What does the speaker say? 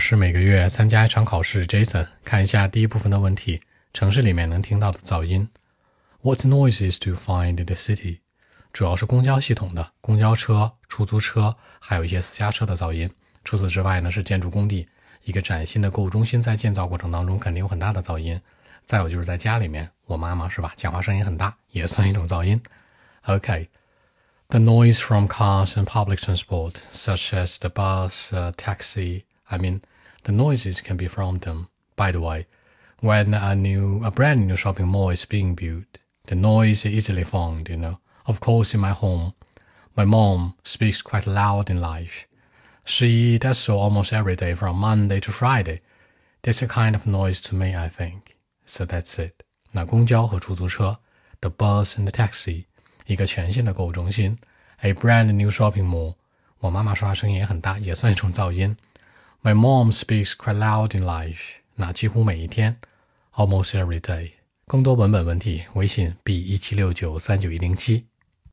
是每个月参加一场考试。Jason，看一下第一部分的问题：城市里面能听到的噪音。What noises do you find in the city？主要是公交系统的公交车、出租车，还有一些私家车的噪音。除此之外呢，是建筑工地，一个崭新的购物中心在建造过程当中肯定有很大的噪音。再有就是在家里面，我妈妈是吧，讲话声音很大，也算一种噪音。Okay. The noise from cars and public transport, such as the bus, taxi. I mean, the noises can be from them. By the way, when a new, a brand new shopping mall is being built, the noise is easily found, you know. Of course, in my home, my mom speaks quite loud in life. She does so almost every day from Monday to Friday. That's a kind of noise to me, I think. So that's it. 那公交和出租车，the bus and the taxi 一个全新的购物中心，a brand new shopping mall。我妈妈说话声音也很大，也算一种噪音。 My mom speaks quite loud in life。那几乎每一天，almost every day。更多文本问题，微信 b 一七六九三九一零七。